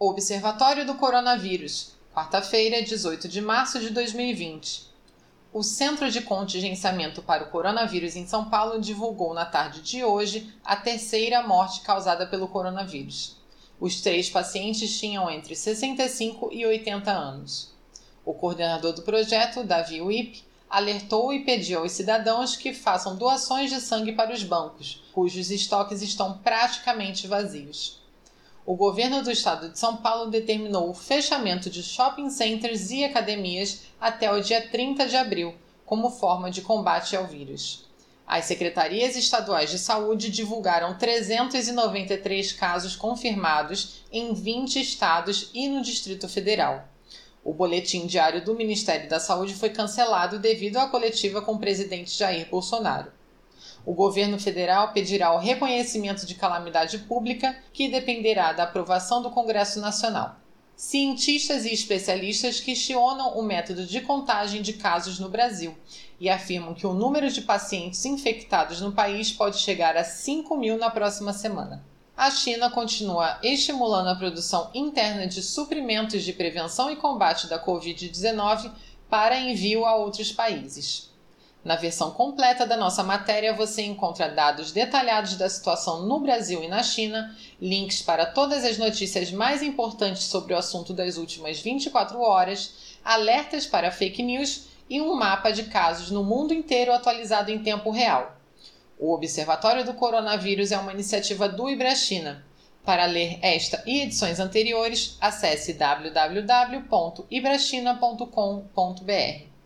Observatório do Coronavírus, quarta-feira, 18 de março de 2020. O Centro de Contingenciamento para o Coronavírus em São Paulo divulgou na tarde de hoje a terceira morte causada pelo coronavírus. Os três pacientes tinham entre 65 e 80 anos. O coordenador do projeto, Davi Wip, alertou e pediu aos cidadãos que façam doações de sangue para os bancos, cujos estoques estão praticamente vazios o governo do estado de São Paulo determinou o fechamento de shopping centers e academias até o dia 30 de abril, como forma de combate ao vírus. As secretarias estaduais de saúde divulgaram 393 casos confirmados em 20 estados e no Distrito Federal. O boletim diário do Ministério da Saúde foi cancelado devido à coletiva com o presidente Jair Bolsonaro. O governo federal pedirá o reconhecimento de calamidade pública, que dependerá da aprovação do Congresso Nacional. Cientistas e especialistas questionam o método de contagem de casos no Brasil e afirmam que o número de pacientes infectados no país pode chegar a 5 mil na próxima semana. A China continua estimulando a produção interna de suprimentos de prevenção e combate da Covid-19 para envio a outros países. Na versão completa da nossa matéria, você encontra dados detalhados da situação no Brasil e na China, links para todas as notícias mais importantes sobre o assunto das últimas 24 horas, alertas para fake news e um mapa de casos no mundo inteiro atualizado em tempo real. O Observatório do Coronavírus é uma iniciativa do Ibrachina. Para ler esta e edições anteriores, acesse www.ibrachina.com.br.